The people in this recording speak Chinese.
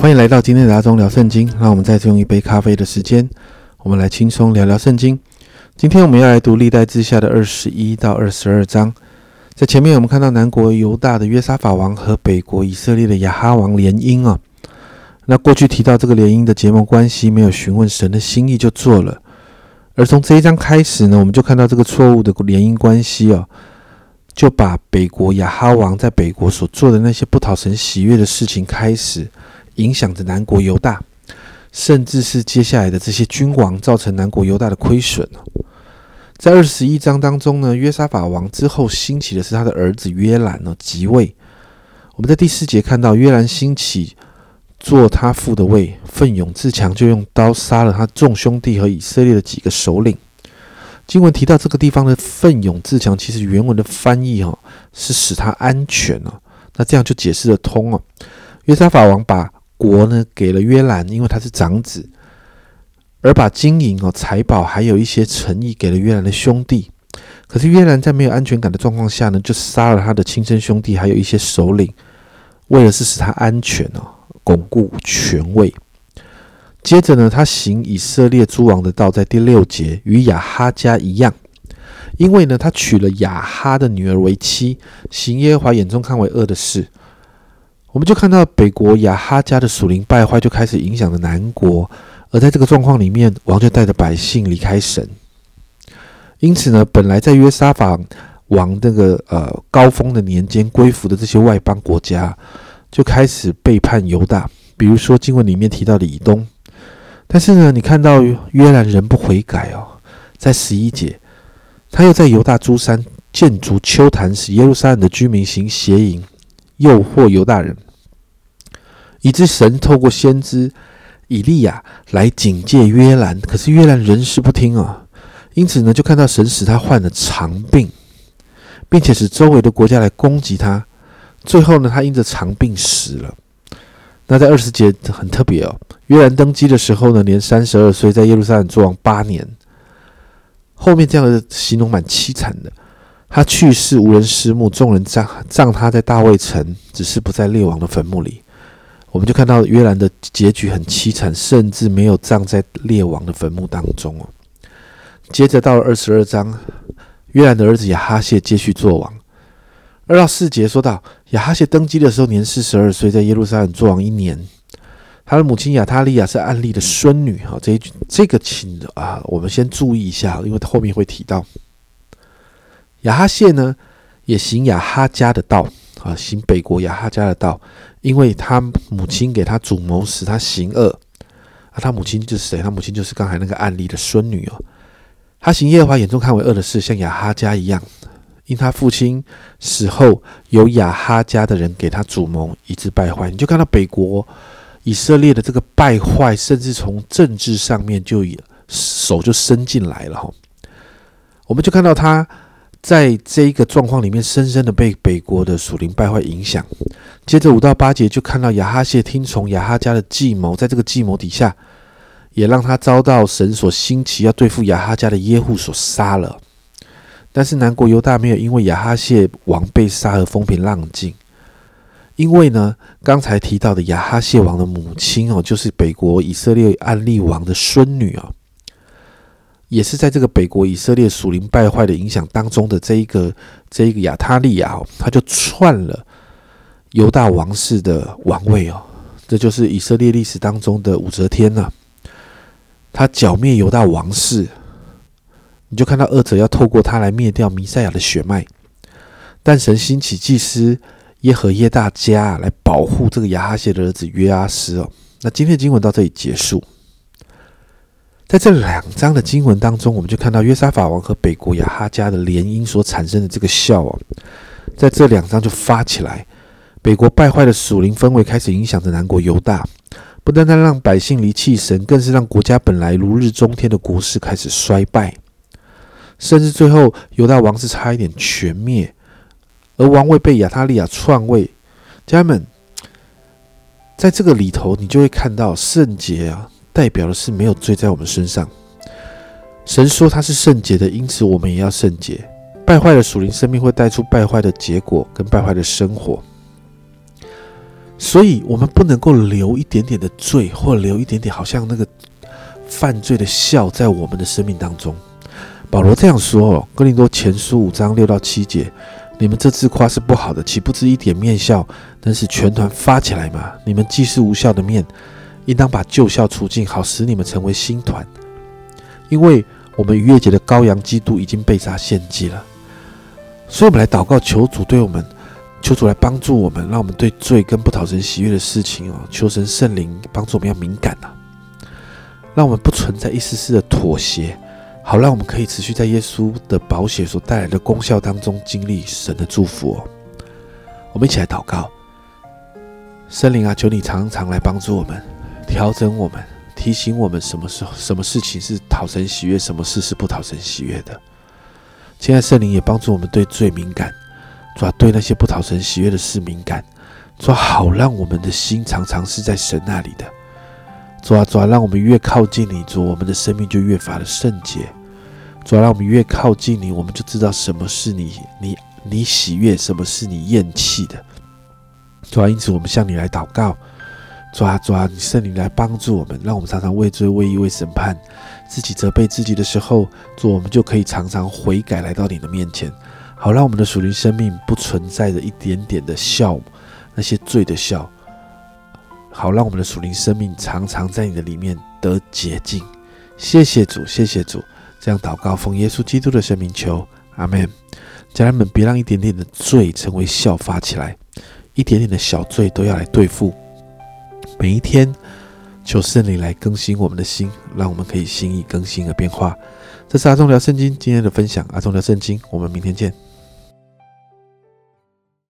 欢迎来到今天的阿忠聊圣经。让我们再次用一杯咖啡的时间，我们来轻松聊聊圣经。今天我们要来读历代志下的二十一到二十二章。在前面我们看到南国犹大的约沙法王和北国以色列的亚哈王联姻啊。那过去提到这个联姻的结盟关系，没有询问神的心意就做了。而从这一章开始呢，我们就看到这个错误的联姻关系哦，就把北国亚哈王在北国所做的那些不讨神喜悦的事情开始。影响着南国犹大，甚至是接下来的这些君王，造成南国犹大的亏损在二十一章当中呢，约沙法王之后兴起的是他的儿子约兰呢即位。我们在第四节看到约兰兴起做他父的位，奋勇自强，就用刀杀了他众兄弟和以色列的几个首领。经文提到这个地方的奋勇自强，其实原文的翻译哈是使他安全哦。那这样就解释得通哦。约沙法王把国呢给了约兰，因为他是长子，而把金银哦、财宝还有一些诚意给了约兰的兄弟。可是约兰在没有安全感的状况下呢，就杀了他的亲生兄弟，还有一些首领，为了是使他安全哦，巩固权位。接着呢，他行以色列诸王的道，在第六节与亚哈家一样，因为呢，他娶了亚哈的女儿为妻，行耶和华眼中看为恶的事。我们就看到北国亚哈家的属灵败坏就开始影响了南国，而在这个状况里面，王就带着百姓离开神。因此呢，本来在约沙法王那个呃高峰的年间归服的这些外邦国家，就开始背叛犹大。比如说经文里面提到的以东，但是呢，你看到约兰人不悔改哦，在十一节，他又在犹大诸山建筑丘坛，使耶路撒冷的居民行邪淫。诱惑犹大人，以致神透过先知以利亚来警戒约兰，可是约兰仍是不听啊。因此呢，就看到神使他患了肠病，并且使周围的国家来攻击他。最后呢，他因着肠病死了。那在二十节很特别哦，约兰登基的时候呢，年三十二岁，在耶路撒冷做王八年。后面这样的形容蛮凄惨的。他去世无人私墓，众人葬葬他在大卫城，只是不在列王的坟墓里。我们就看到约兰的结局很凄惨，甚至没有葬在列王的坟墓当中哦。接着到了二十二章，约兰的儿子亚哈谢继续做王。二到四节说到亚哈谢登基的时候年四十二岁，在耶路撒冷做王一年。他的母亲亚他利亚是暗利的孙女哈，这一句这个请啊，我们先注意一下，因为后面会提到。亚哈谢呢，也行亚哈家的道啊，行北国亚哈家的道，因为他母亲给他主谋，使他行恶啊。他母亲就是谁？他母亲就是刚才那个案例的孙女哦。他行耶和华眼中看为恶的事，像亚哈家一样，因他父亲死后，有亚哈家的人给他主谋，以致败坏。你就看到北国以色列的这个败坏，甚至从政治上面就手就伸进来了哈。我们就看到他。在这一个状况里面，深深的被北国的属灵败坏影响。接着五到八节就看到亚哈谢听从亚哈家的计谋，在这个计谋底下，也让他遭到神所兴起要对付亚哈家的耶户所杀了。但是南国犹大没有因为亚哈谢王被杀而风平浪静，因为呢，刚才提到的亚哈谢王的母亲哦，就是北国以色列安利王的孙女哦。也是在这个北国以色列属灵败坏的影响当中的这一个这一个亚他利亚，他就篡了犹大王室的王位哦，这就是以色列历史当中的武则天呐。他剿灭犹大王室，你就看到二者要透过他来灭掉弥赛亚的血脉，但神兴起祭司耶和耶大家来保护这个亚哈谢的儿子约阿斯哦。那今天的经文到这里结束。在这两章的经文当中，我们就看到约沙法王和北国亚哈家的联姻所产生的这个效哦，在这两章就发起来，北国败坏的属灵氛围开始影响着南国犹大，不单单让百姓离弃神，更是让国家本来如日中天的国势开始衰败，甚至最后犹大王室差一点全灭，而王位被亚他利亚篡位。家人们，在这个里头，你就会看到圣洁啊。代表的是没有罪在我们身上。神说他是圣洁的，因此我们也要圣洁。败坏的属灵生命会带出败坏的结果跟败坏的生活。所以我们不能够留一点点的罪，或留一点点好像那个犯罪的笑在我们的生命当中。保罗这样说哦，《哥林多前书》五章六到七节：你们这自夸是不好的，岂不知一点面笑能使全团发起来吗？你们既是无效的面，应当把旧校除尽，好使你们成为新团。因为我们逾越节的羔羊基督已经被杀献祭了，所以我们来祷告，求主对我们，求主来帮助我们，让我们对罪跟不讨神喜悦的事情哦，求神圣灵帮助我们要敏感呐，让我们不存在一丝丝的妥协。好，让我们可以持续在耶稣的宝血所带来的功效当中经历神的祝福哦。我们一起来祷告，圣灵啊，求你常常来帮助我们，调整我们，提醒我们什么时候、什么事情是讨神喜悦，什么事是不讨神喜悦的。现在圣灵也帮助我们对罪敏感，主要对那些不讨神喜悦的事敏感，主好让我们的心常常是在神那里的。主啊，主啊，让我们越靠近你，主，我们的生命就越发的圣洁。主啊，让我们越靠近你，我们就知道什么是你、你、你喜悦，什么是你厌弃的。主啊，因此我们向你来祷告。主啊，主啊，你圣灵来帮助我们，让我们常常为罪、为义、为审判，自己责备自己的时候，主，我们就可以常常悔改，来到你的面前，好让我们的属灵生命不存在着一点点的笑，那些罪的笑。好，让我们的属灵生命常常在你的里面得洁净。谢谢主，谢谢主。这样祷告，奉耶稣基督的圣名求，阿门。家人们，别让一点点的罪成为笑发起来，一点点的小罪都要来对付。每一天，求圣灵来更新我们的心，让我们可以心意更新而变化。这是阿忠聊圣经今天的分享，阿忠聊圣经，我们明天见。